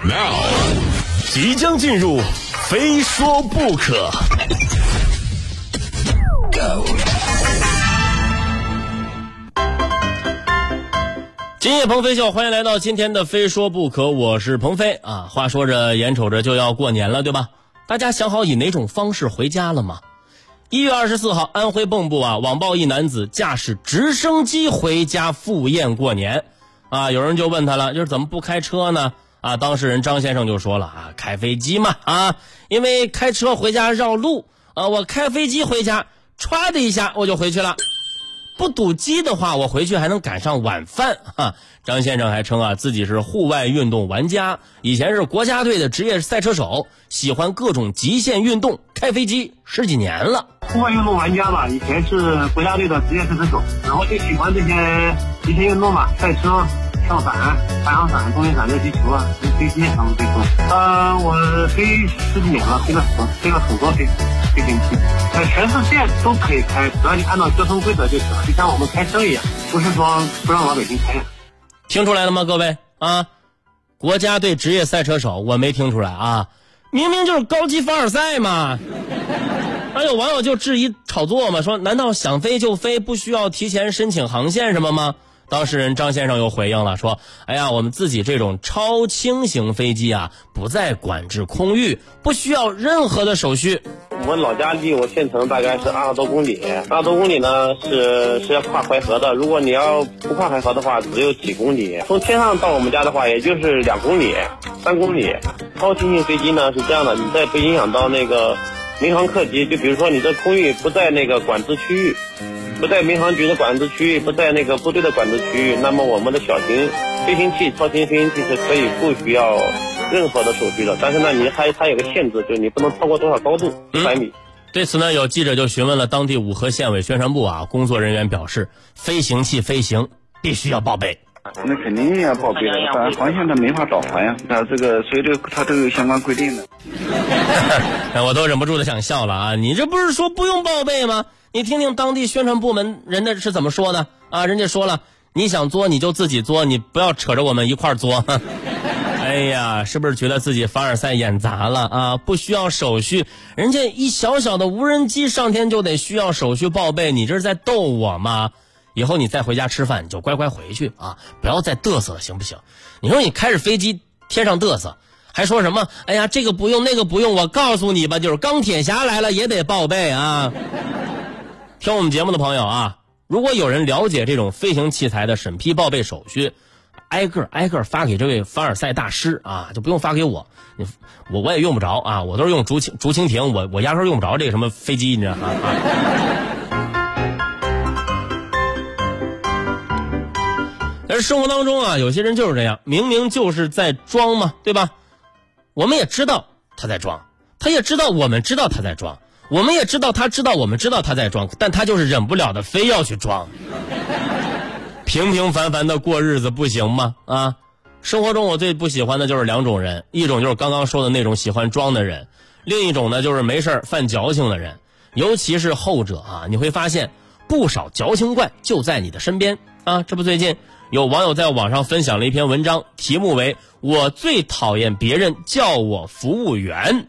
Now，即将进入，非说不可。Go，今夜鹏飞秀，欢迎来到今天的《非说不可》，我是鹏飞啊。话说着，眼瞅着就要过年了，对吧？大家想好以哪种方式回家了吗？一月二十四号，安徽蚌埠啊，网曝一男子驾驶直升机回家赴宴过年，啊，有人就问他了，就是怎么不开车呢？啊，当事人张先生就说了啊，开飞机嘛，啊，因为开车回家绕路，啊，我开飞机回家，歘的一下我就回去了。不堵机的话，我回去还能赶上晚饭哈。张先生还称啊，自己是户外运动玩家，以前是国家队的职业赛车手，喜欢各种极限运动，开飞机十几年了。户外运动玩家吧，以前是国家队的职业赛车手，然后就喜欢这些极限运动嘛，赛车、跳伞、太阳伞、动力伞、热气球啊，飞机他们飞过。呃，我飞十几年了，飞了很飞了很多飞飞行器，在全世界都可以开，只要你按照交通规则就行了，就像我们开车一样，不是说不让老百姓开。听出来了吗，各位啊？国家队职业赛车手，我没听出来啊，明明就是高级凡尔赛嘛。还有网友就质疑炒作嘛，说难道想飞就飞，不需要提前申请航线什么吗？当事人张先生又回应了，说：“哎呀，我们自己这种超轻型飞机啊，不在管制空域，不需要任何的手续。我老家离我县城大概是二十多公里，二十多公里呢是是要跨淮河的。如果你要不跨淮河的话，只有几公里。从天上到我们家的话，也就是两公里、三公里。超轻型飞机呢是这样的，你在不影响到那个民航客机，就比如说你这空域不在那个管制区域。”不在民航局的管制区域，不在那个部队的管制区域，那么我们的小型飞行器、超轻飞行器是可以不需要任何的手续的。但是呢，你还它有个限制，就是你不能超过多少高度，一百米。对此呢，有记者就询问了当地五河县委宣传部啊，工作人员表示，飞行器飞行必须要报备。那肯定要报备的，当然航线他没法导航呀，那这个所以这它都有相关规定的。我都忍不住的想笑了啊！你这不是说不用报备吗？你听听当地宣传部门人家是怎么说的啊？人家说了，你想作你就自己作，你不要扯着我们一块儿作。哎呀，是不是觉得自己凡尔赛演砸了啊？不需要手续，人家一小小的无人机上天就得需要手续报备，你这是在逗我吗？以后你再回家吃饭，你就乖乖回去啊，不要再嘚瑟了，行不行？你说你开着飞机天上嘚瑟，还说什么？哎呀，这个不用，那个不用，我告诉你吧，就是钢铁侠来了也得报备啊。听我们节目的朋友啊，如果有人了解这种飞行器材的审批报备手续，挨个挨个发给这位凡尔赛大师啊，就不用发给我，我我也用不着啊，我都是用竹蜻竹蜻蜓，我我压根用不着这个什么飞机，你知道吗？但是生活当中啊，有些人就是这样，明明就是在装嘛，对吧？我们也知道他在装，他也知道我们知道他在装。我们也知道，他知道，我们知道他在装，但他就是忍不了的，非要去装。平平凡凡的过日子不行吗？啊，生活中我最不喜欢的就是两种人，一种就是刚刚说的那种喜欢装的人，另一种呢就是没事犯矫情的人。尤其是后者啊，你会发现不少矫情怪就在你的身边啊。这不，最近有网友在网上分享了一篇文章，题目为“我最讨厌别人叫我服务员”。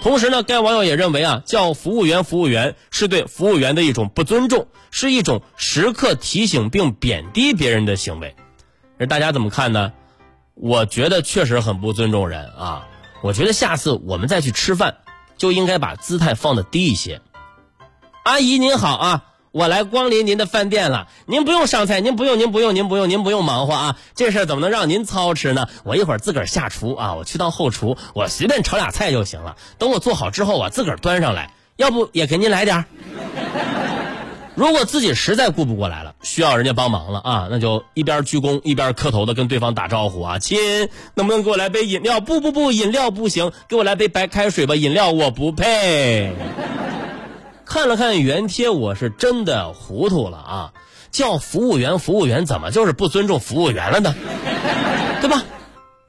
同时呢，该网友也认为啊，叫服务员服务员是对服务员的一种不尊重，是一种时刻提醒并贬低别人的行为。而大家怎么看呢？我觉得确实很不尊重人啊！我觉得下次我们再去吃饭，就应该把姿态放的低一些。阿姨您好啊。我来光临您的饭店了，您不用上菜，您不用，您不用，您不用，您不用忙活啊！这事儿怎么能让您操持呢？我一会儿自个儿下厨啊，我去到后厨，我随便炒俩菜就行了。等我做好之后，我自个儿端上来，要不也给您来点儿。如果自己实在顾不过来了，需要人家帮忙了啊，那就一边鞠躬一边磕头的跟对方打招呼啊，亲，能不能给我来杯饮料？不不不，饮料不行，给我来杯白开水吧，饮料我不配。看了看原贴，我是真的糊涂了啊！叫服务员，服务员怎么就是不尊重服务员了呢？对吧？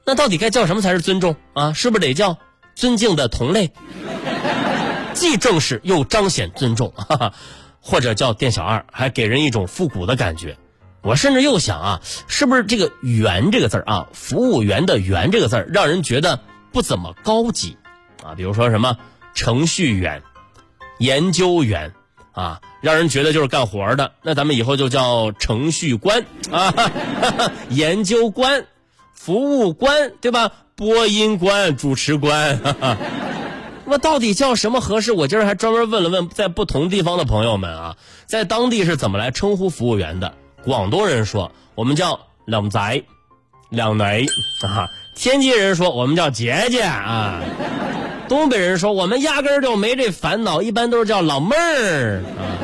那到底该叫什么才是尊重啊？是不是得叫尊敬的同类？既正式又彰显尊重，哈哈，或者叫店小二，还给人一种复古的感觉。我甚至又想啊，是不是这个“员”这个字儿啊，服务员的“员”这个字儿，让人觉得不怎么高级啊？比如说什么程序员、研究员啊，让人觉得就是干活的。那咱们以后就叫程序官啊，研究官、服务官，对吧？播音官、主持官。那到底叫什么合适？我今儿还专门问了问在不同地方的朋友们啊，在当地是怎么来称呼服务员的？广东人说我们叫两仔、两雷啊；天津人说我们叫姐姐啊；东北人说我们压根儿就没这烦恼，一般都是叫老妹儿啊；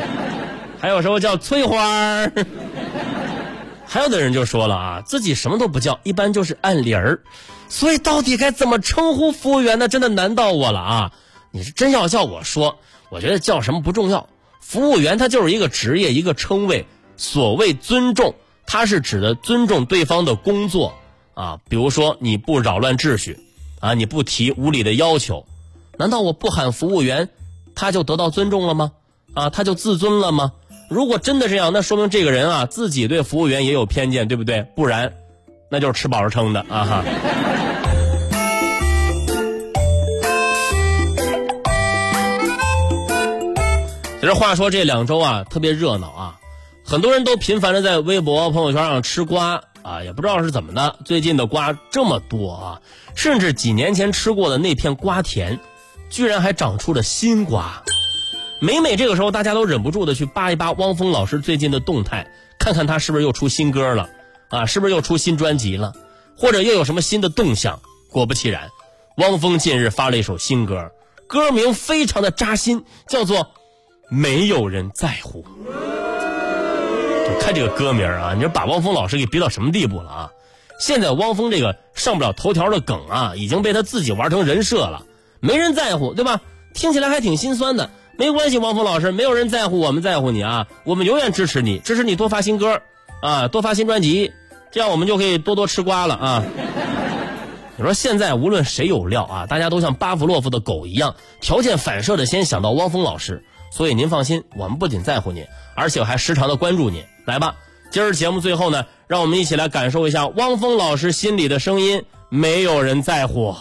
还有时候叫翠花儿；还有的人就说了啊，自己什么都不叫，一般就是按铃儿。所以到底该怎么称呼服务员呢？真的难到我了啊！你是真要叫我说，我觉得叫什么不重要，服务员他就是一个职业，一个称谓。所谓尊重，它是指的尊重对方的工作啊。比如说你不扰乱秩序，啊，你不提无理的要求，难道我不喊服务员，他就得到尊重了吗？啊，他就自尊了吗？如果真的这样，那说明这个人啊自己对服务员也有偏见，对不对？不然，那就是吃饱了撑的啊哈。其实话说这两周啊，特别热闹啊。很多人都频繁的在微博、朋友圈上吃瓜啊，也不知道是怎么的，最近的瓜这么多啊，甚至几年前吃过的那片瓜田，居然还长出了新瓜。每每这个时候，大家都忍不住的去扒一扒汪峰老师最近的动态，看看他是不是又出新歌了啊，是不是又出新专辑了，或者又有什么新的动向。果不其然，汪峰近日发了一首新歌，歌名非常的扎心，叫做《没有人在乎》。看这个歌名啊，你说把汪峰老师给逼到什么地步了啊？现在汪峰这个上不了头条的梗啊，已经被他自己玩成人设了，没人在乎，对吧？听起来还挺心酸的。没关系，汪峰老师，没有人在乎，我们在乎你啊，我们永远支持你，支持你多发新歌啊，多发新专辑，这样我们就可以多多吃瓜了啊。你说现在无论谁有料啊，大家都像巴甫洛夫的狗一样，条件反射的先想到汪峰老师。所以您放心，我们不仅在乎您，而且还时常的关注您。来吧，今儿节目最后呢，让我们一起来感受一下汪峰老师心里的声音。没有人在乎。